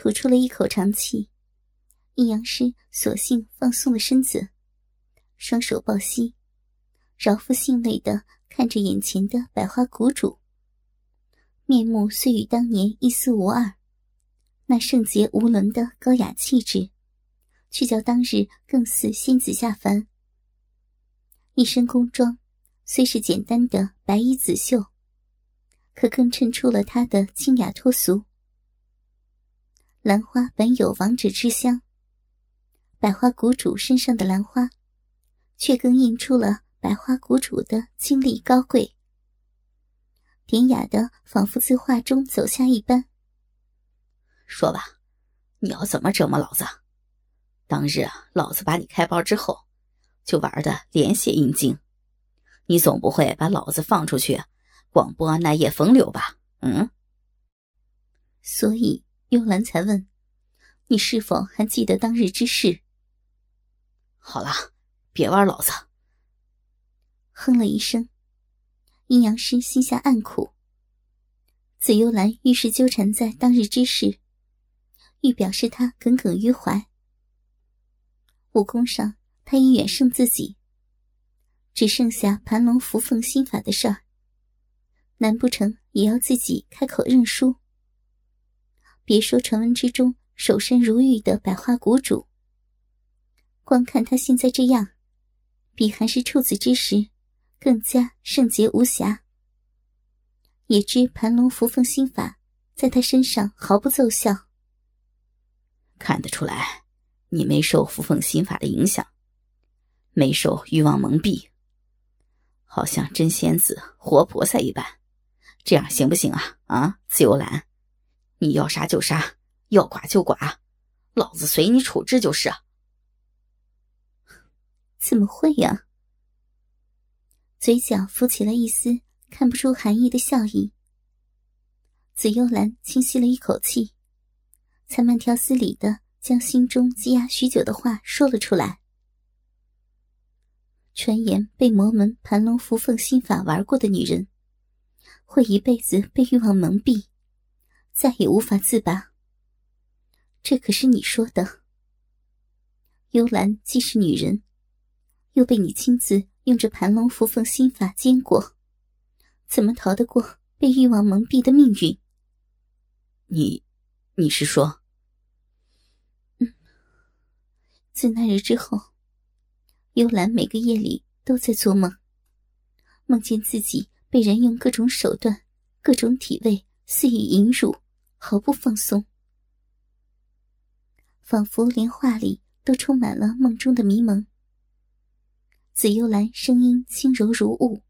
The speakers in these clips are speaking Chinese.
吐出了一口长气，阴阳师索性放松了身子，双手抱膝，饶富兴味的看着眼前的百花谷主，面目虽与当年一丝无二，那圣洁无伦的高雅气质，却较当日更似仙子下凡。一身宫装虽是简单的白衣紫袖，可更衬出了她的清雅脱俗。兰花本有王者之香，百花谷主身上的兰花，却更映出了百花谷主的经历高贵，典雅的仿佛自画中走下一般。说吧，你要怎么折磨老子？当日啊，老子把你开包之后，就玩的连血阴茎，你总不会把老子放出去广播那夜风流吧？嗯，所以。幽兰才问：“你是否还记得当日之事？”好了，别玩老子！哼了一声，阴阳师心下暗苦。紫幽兰愈是纠缠在当日之事，欲表示他耿耿于怀。武功上，他已远胜自己，只剩下盘龙伏凤心法的事儿。难不成也要自己开口认输？别说传闻之中守身如玉的百花谷主，光看他现在这样，比还是处子之时更加圣洁无瑕。也知盘龙伏凤心法在他身上毫不奏效。看得出来，你没受伏凤心法的影响，没受欲望蒙蔽，好像真仙子活菩萨一般。这样行不行啊？啊，自由兰。你要杀就杀，要剐就剐，老子随你处置就是。怎么会呀？嘴角浮起了一丝看不出含义的笑意。紫幽兰轻吸了一口气，才慢条斯理的将心中积压许久的话说了出来。传言被魔门盘龙伏凤心法玩过的女人，会一辈子被欲望蒙蔽。再也无法自拔。这可是你说的。幽兰既是女人，又被你亲自用这盘龙伏凤心法煎过，怎么逃得过被欲望蒙蔽的命运？你，你是说？嗯。自那日之后，幽兰每个夜里都在做梦，梦见自己被人用各种手段、各种体位肆意淫辱。毫不放松，仿佛连话里都充满了梦中的迷蒙。紫幽兰声音轻柔如雾，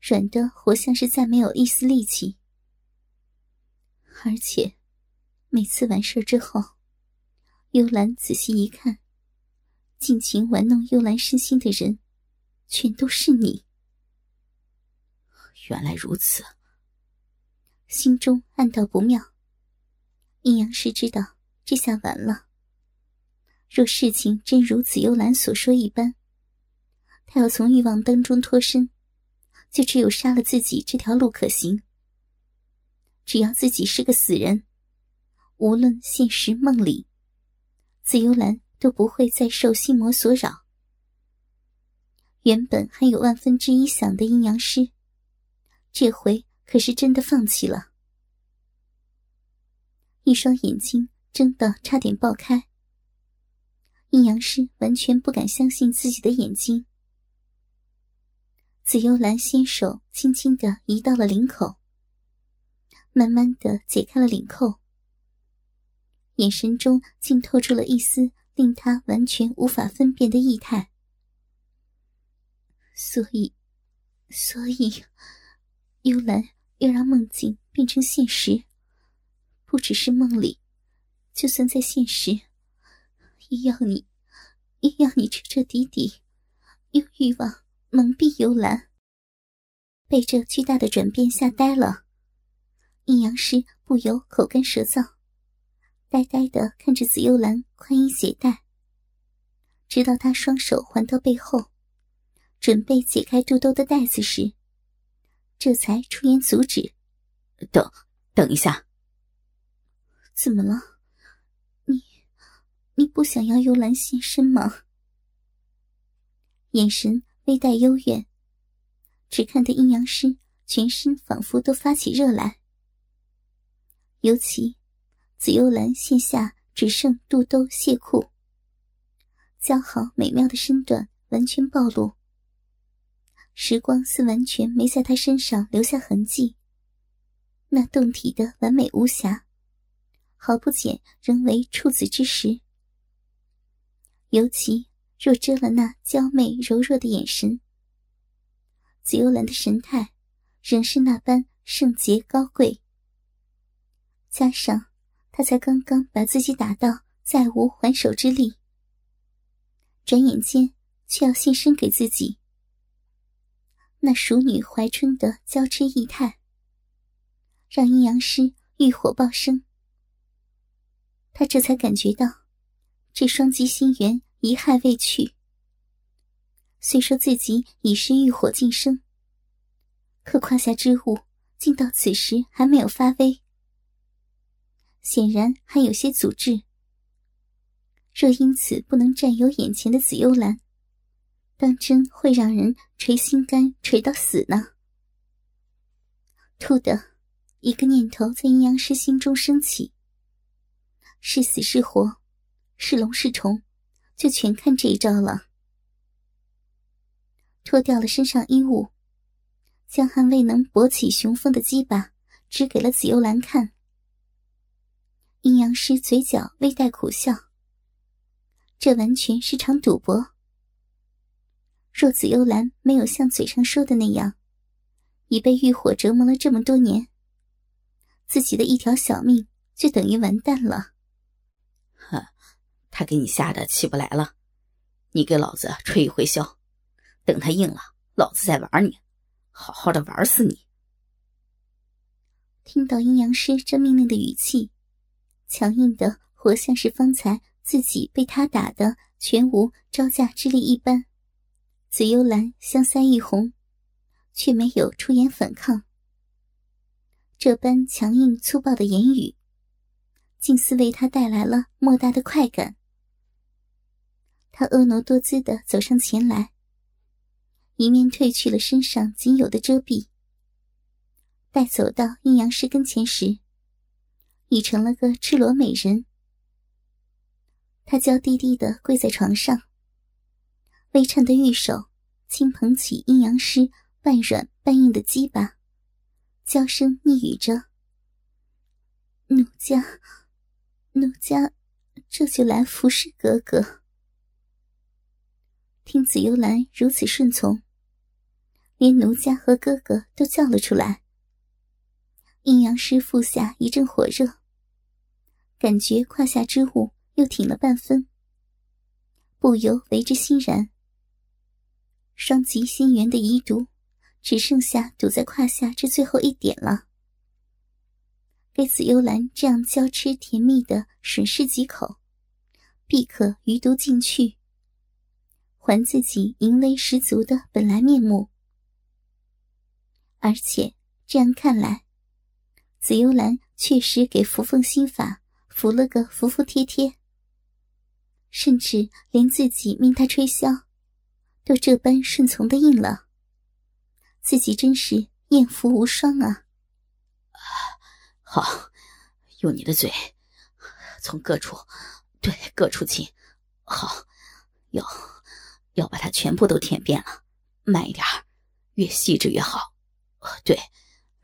软的活像是再没有一丝力气。而且，每次完事之后，幽兰仔细一看，尽情玩弄幽兰身心的人，全都是你。原来如此。心中暗道不妙。阴阳师知道这下完了。若事情真如紫幽兰所说一般，他要从欲望当中脱身，就只有杀了自己这条路可行。只要自己是个死人，无论现实梦里，紫幽兰都不会再受心魔所扰。原本还有万分之一想的阴阳师，这回。可是真的放弃了，一双眼睛睁得差点爆开。阴阳师完全不敢相信自己的眼睛。紫幽兰纤手轻轻的移到了领口，慢慢的解开了领扣，眼神中竟透出了一丝令他完全无法分辨的异态。所以，所以，幽兰。要让梦境变成现实，不只是梦里，就算在现实，也要你，也要你彻彻底底用欲望蒙蔽幽兰。被这巨大的转变吓呆了，阴阳师不由口干舌燥，呆呆的看着紫幽兰宽衣解带，直到他双手环到背后，准备解开肚兜的带子时，这才出言阻止：“等，等一下。”怎么了？你，你不想要幽兰现身吗？眼神微带幽怨，只看得阴阳师全身仿佛都发起热来。尤其紫幽兰现下只剩肚兜亵裤，姣好美妙的身段完全暴露，时光似完全没在他身上留下痕迹。那动体的完美无瑕。毫不减，仍为处子之时。尤其若遮了那娇媚柔弱的眼神，紫幽兰的神态仍是那般圣洁高贵。加上他才刚刚把自己打到再无还手之力，转眼间却要献身给自己，那熟女怀春的娇痴意态，让阴阳师欲火爆生。他这才感觉到，这双极心猿一害未去。虽说自己已是欲火晋升，可胯下之物竟到此时还没有发威，显然还有些阻滞。若因此不能占有眼前的紫幽兰，当真会让人捶心肝捶到死呢。突的一个念头在阴阳师心中升起。是死是活，是龙是虫，就全看这一招了。脱掉了身上衣物，将还未能勃起雄风的鸡巴指给了紫幽兰看。阴阳师嘴角微带苦笑，这完全是场赌博。若紫幽兰没有像嘴上说的那样，已被欲火折磨了这么多年，自己的一条小命就等于完蛋了。哼他给你吓得起不来了，你给老子吹一回箫，等他硬了，老子再玩你，好好的玩死你！听到阴阳师这命令的语气，强硬的活像是方才自己被他打的全无招架之力一般。紫幽兰香腮一红，却没有出言反抗。这般强硬粗暴的言语，竟似为他带来了莫大的快感。他婀娜多姿的走上前来，一面褪去了身上仅有的遮蔽。待走到阴阳师跟前时，已成了个赤裸美人。他娇滴滴的跪在床上，微颤的玉手轻捧起阴阳师半软半硬的鸡巴，娇声腻语着：“奴家，奴家，这就来服侍哥哥。”听紫幽兰如此顺从，连奴家和哥哥都叫了出来。阴阳师腹下一阵火热，感觉胯下之物又挺了半分，不由为之欣然。双极心元的遗毒，只剩下堵在胯下这最后一点了。给紫幽兰这样娇痴甜蜜的吮舐几口，必可余毒尽去。还自己淫威十足的本来面目，而且这样看来，紫幽兰确实给扶凤心法服了个服服帖帖，甚至连自己命他吹箫，都这般顺从的应了。自己真是艳福无双啊！好，用你的嘴，从各处，对各处亲，好，要。要把它全部都舔遍了，慢一点，越细致越好。对，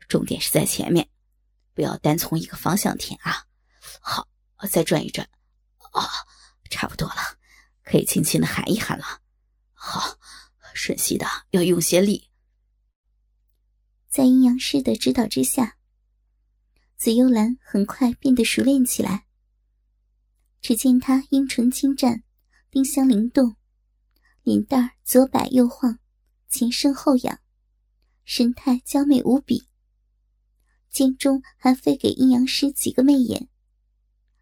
重点是在前面，不要单从一个方向舔啊。好，再转一转。啊，差不多了，可以轻轻的喊一喊了。好，吮吸的要用些力。在阴阳师的指导之下，紫幽兰很快变得熟练起来。只见她樱唇轻绽，丁香灵动，脸蛋儿左摆右晃，前伸后仰，神态娇媚无比。间中还飞给阴阳师几个媚眼，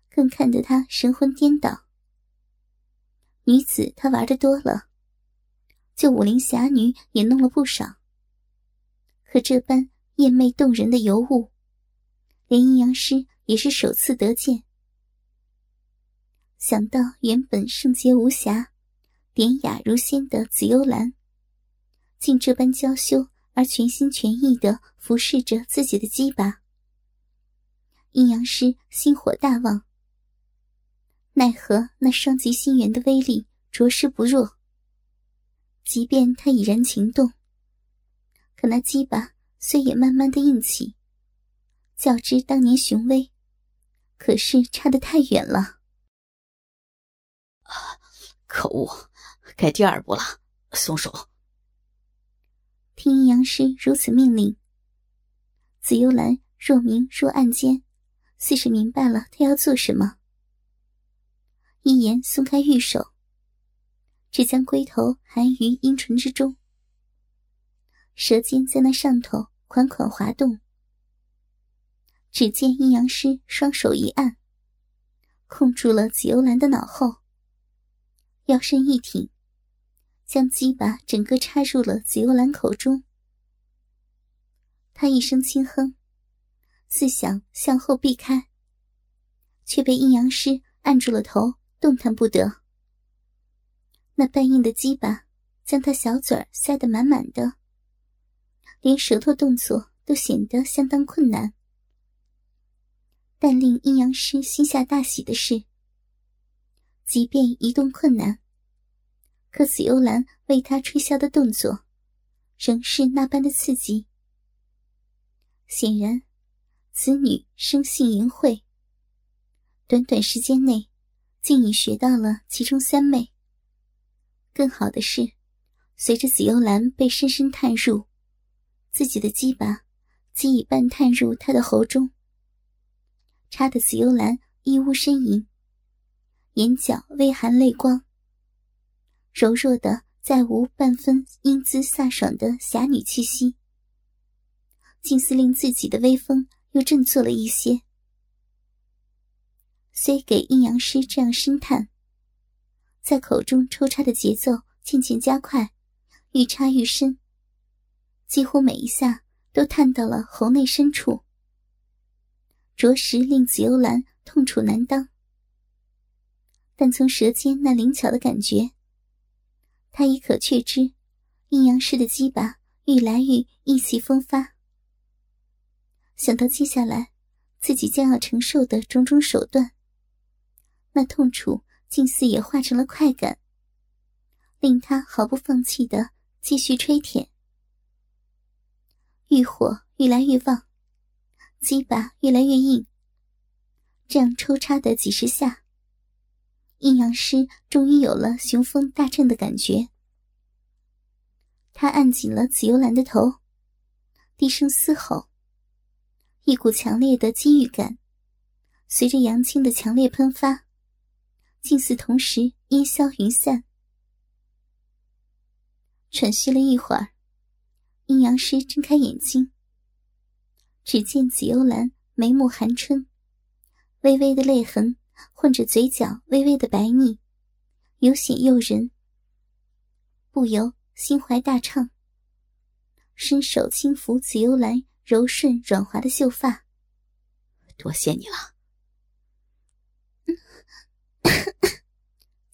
更看得他神魂颠倒。女子他玩的多了，就武林侠女也弄了不少。可这般艳媚动人的尤物，连阴阳师也是首次得见。想到原本圣洁无瑕、典雅如仙的紫幽兰，竟这般娇羞而全心全意的服侍着自己的鸡巴，阴阳师心火大旺。奈何那双极心源的威力着实不弱。即便他已然情动，可那鸡巴虽也慢慢的硬起，较之当年雄威，可是差得太远了。啊可恶，该第二步了，松手！听阴阳师如此命令，紫幽兰若明若暗间，似是明白了他要做什么。一言松开玉手，只将龟头含于阴唇之中，舌尖在那上头款款滑动。只见阴阳师双手一按，控住了紫幽兰的脑后。腰身一挺，将鸡巴整个插入了紫幽兰口中。他一声轻哼，似想向后避开，却被阴阳师按住了头，动弹不得。那半硬的鸡巴将他小嘴塞得满满的，连舌头动作都显得相当困难。但令阴阳师心下大喜的是。即便移动困难，可紫幽兰为他吹箫的动作，仍是那般的刺激。显然，此女生性淫秽，短短时间内，竟已学到了其中三昧。更好的是，随着紫幽兰被深深探入，自己的鸡巴即已半探入她的喉中，插得紫幽兰一呜呻吟。眼角微含泪光，柔弱的再无半分英姿飒爽的侠女气息，竟似令自己的威风又振作了一些。虽给阴阳师这样深探，在口中抽插的节奏渐渐加快，愈插愈深，几乎每一下都探到了喉内深处，着实令紫幽兰痛楚难当。但从舌尖那灵巧的感觉，他已可确知，阴阳师的鸡巴愈来愈意气风发。想到接下来自己将要承受的种种手段，那痛楚竟似也化成了快感，令他毫不放弃的继续吹舔。欲火愈来愈旺，鸡巴越来越硬。这样抽插的几十下。阴阳师终于有了雄风大振的感觉，他按紧了紫幽兰的头，低声嘶吼。一股强烈的机遇感，随着阳清的强烈喷发，竟似同时烟消云散。喘息了一会儿，阴阳师睁开眼睛，只见紫幽兰眉目含春，微微的泪痕。混着嘴角微微的白腻，有显诱人，不由心怀大畅。伸手轻抚紫幽兰柔顺软滑的秀发，多谢你了。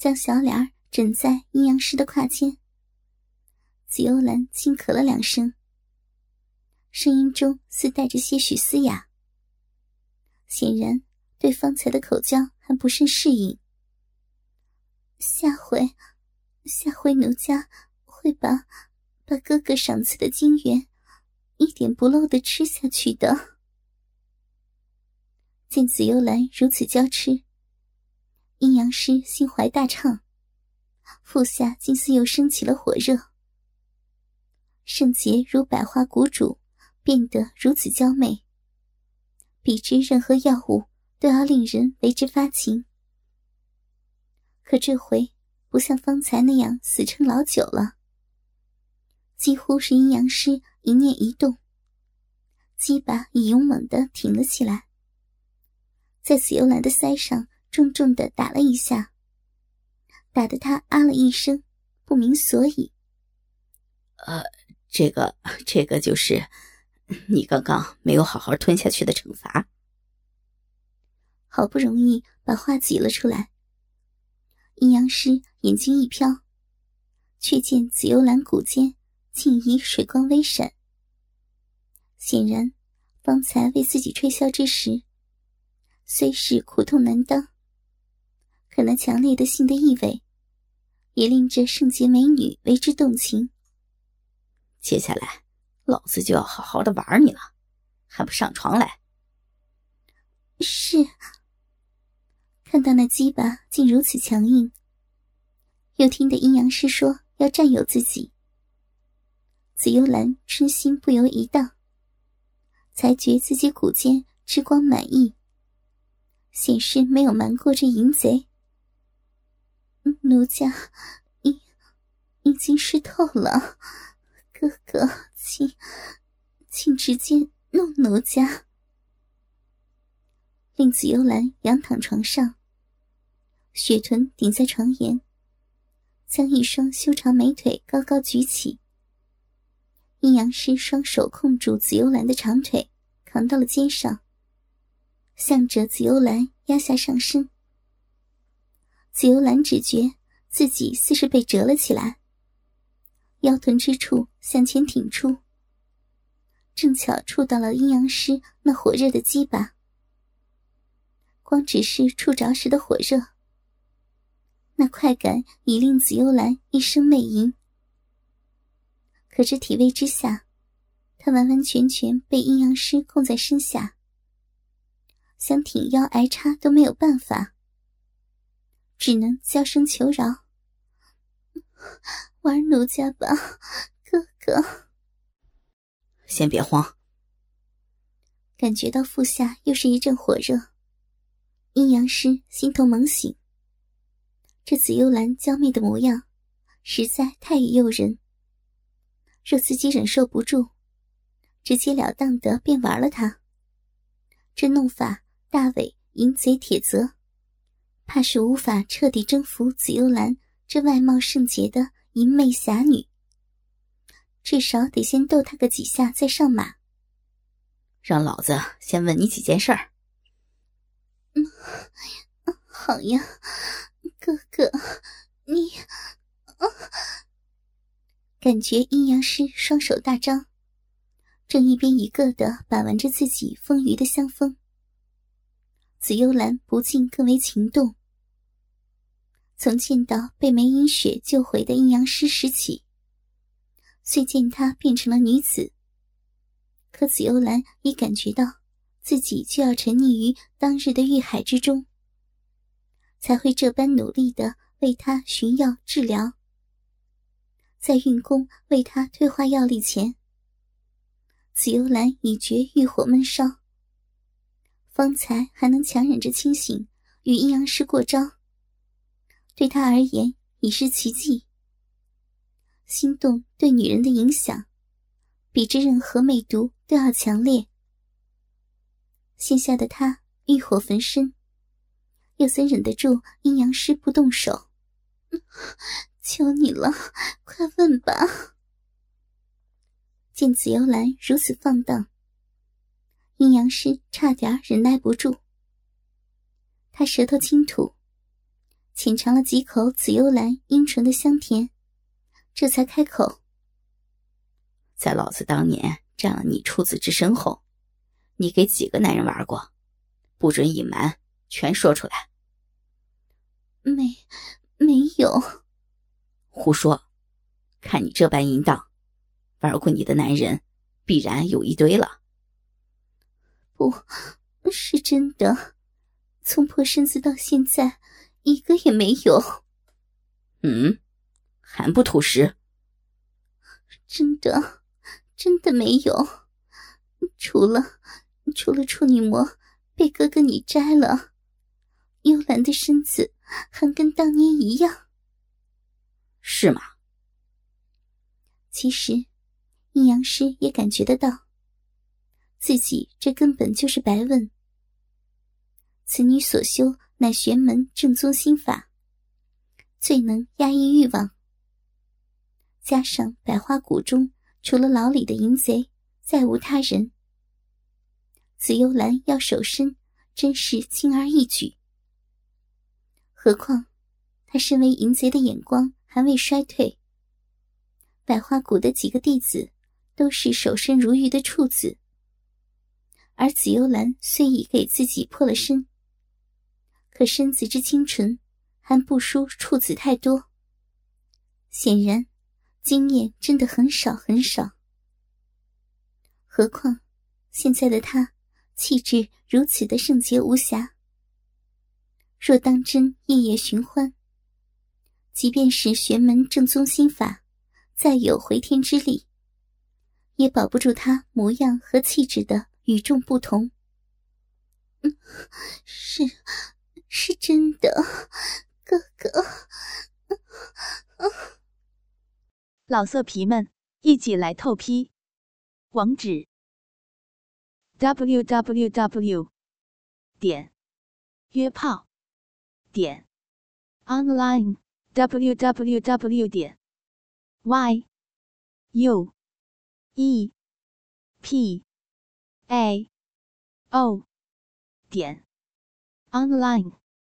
将小脸儿枕在阴阳师的胯间，紫幽兰轻咳了两声，声音中似带着些许嘶哑，显然。对方才的口交还不甚适应，下回，下回奴家会把把哥哥赏赐的金元一点不漏的吃下去的。见紫幽兰如此娇痴，阴阳师心怀大畅，腹下竟似又升起了火热。圣洁如百花谷主，变得如此娇媚，比之任何药物都要令人为之发情。可这回不像方才那样死撑老久了，几乎是阴阳师一念一动，鸡巴已勇猛的挺了起来，在紫幽兰的腮上重重的打了一下，打得他啊了一声，不明所以。呃，这个，这个就是你刚刚没有好好吞下去的惩罚。好不容易把话挤了出来。阴阳师眼睛一飘，却见紫幽兰骨间竟已水光微闪。显然，方才为自己吹箫之时，虽是苦痛难当，可那强烈的性的意味，也令这圣洁美女为之动情。接下来，老子就要好好的玩你了，还不上床来？是。看到那鸡巴竟如此强硬，又听得阴阳师说要占有自己，紫幽兰春心不由一荡，才觉自己骨间之光满溢，显示没有瞒过这淫贼。奴家已已经湿透了，哥哥，请请直接弄奴家。令紫幽兰仰躺床上。雪臀顶在床沿，将一双修长美腿高高举起。阴阳师双手控住紫幽兰的长腿，扛到了肩上，向着紫幽兰压下上身。紫幽兰只觉自己似是被折了起来，腰臀之处向前挺出，正巧触到了阴阳师那火热的鸡巴。光只是触着时的火热。那快感已令紫幽兰一声媚吟，可这体位之下，她完完全全被阴阳师控在身下，想挺腰挨插都没有办法，只能娇声求饶：“ 玩奴家吧，哥哥。”先别慌。感觉到腹下又是一阵火热，阴阳师心头猛醒。这紫幽兰娇媚的模样，实在太诱人。若自己忍受不住，直截了当的便玩了她。这弄法大伟淫贼铁则，怕是无法彻底征服紫幽兰这外貌圣洁的淫媚侠女。至少得先逗她个几下再上马。让老子先问你几件事儿。嗯，好呀。哥哥，你……感觉阴阳师双手大张，正一边一个的把玩着自己丰腴的香风。紫幽兰不禁更为情动。从见到被梅影雪救回的阴阳师时起，虽见他变成了女子，可紫幽兰已感觉到自己就要沉溺于当日的欲海之中。才会这般努力的为他寻药治疗，在运功为他退化药力前，紫幽兰已觉欲火闷烧。方才还能强忍着清醒与阴阳师过招，对他而言已是奇迹。心动对女人的影响，比之任何美毒都要强烈。现下的他欲火焚身。又怎忍得住阴阳师不动手？求你了，快问吧！见紫幽兰如此放荡，阴阳师差点忍耐不住。他舌头轻吐，浅尝了几口紫幽兰阴唇的香甜，这才开口：“在老子当年占了你处子之身后，你给几个男人玩过？不准隐瞒！”全说出来。没，没有。胡说！看你这般淫荡，玩过你的男人必然有一堆了。不是真的，从破身子到现在，一个也没有。嗯，还不吐实？真的，真的没有。除了，除了处女膜被哥哥你摘了，幽兰的身子还跟当年一样，是吗？其实，阴阳师也感觉得到，自己这根本就是白问。此女所修乃玄门正宗心法，最能压抑欲望。加上百花谷中除了老李的淫贼，再无他人。紫幽兰要守身，真是轻而易举。何况，他身为淫贼的眼光还未衰退。百花谷的几个弟子都是守身如玉的处子，而紫幽兰虽已给自己破了身，可身子之清纯，还不输处子太多。显然，经验真的很少很少。何况，现在的他。气质如此的圣洁无瑕，若当真夜夜寻欢，即便是玄门正宗心法，再有回天之力，也保不住他模样和气质的与众不同。是，是真的，哥哥。老色皮们，一起来透批，网址。www. 点约炮点 online www. 点 y u e p a o 点 online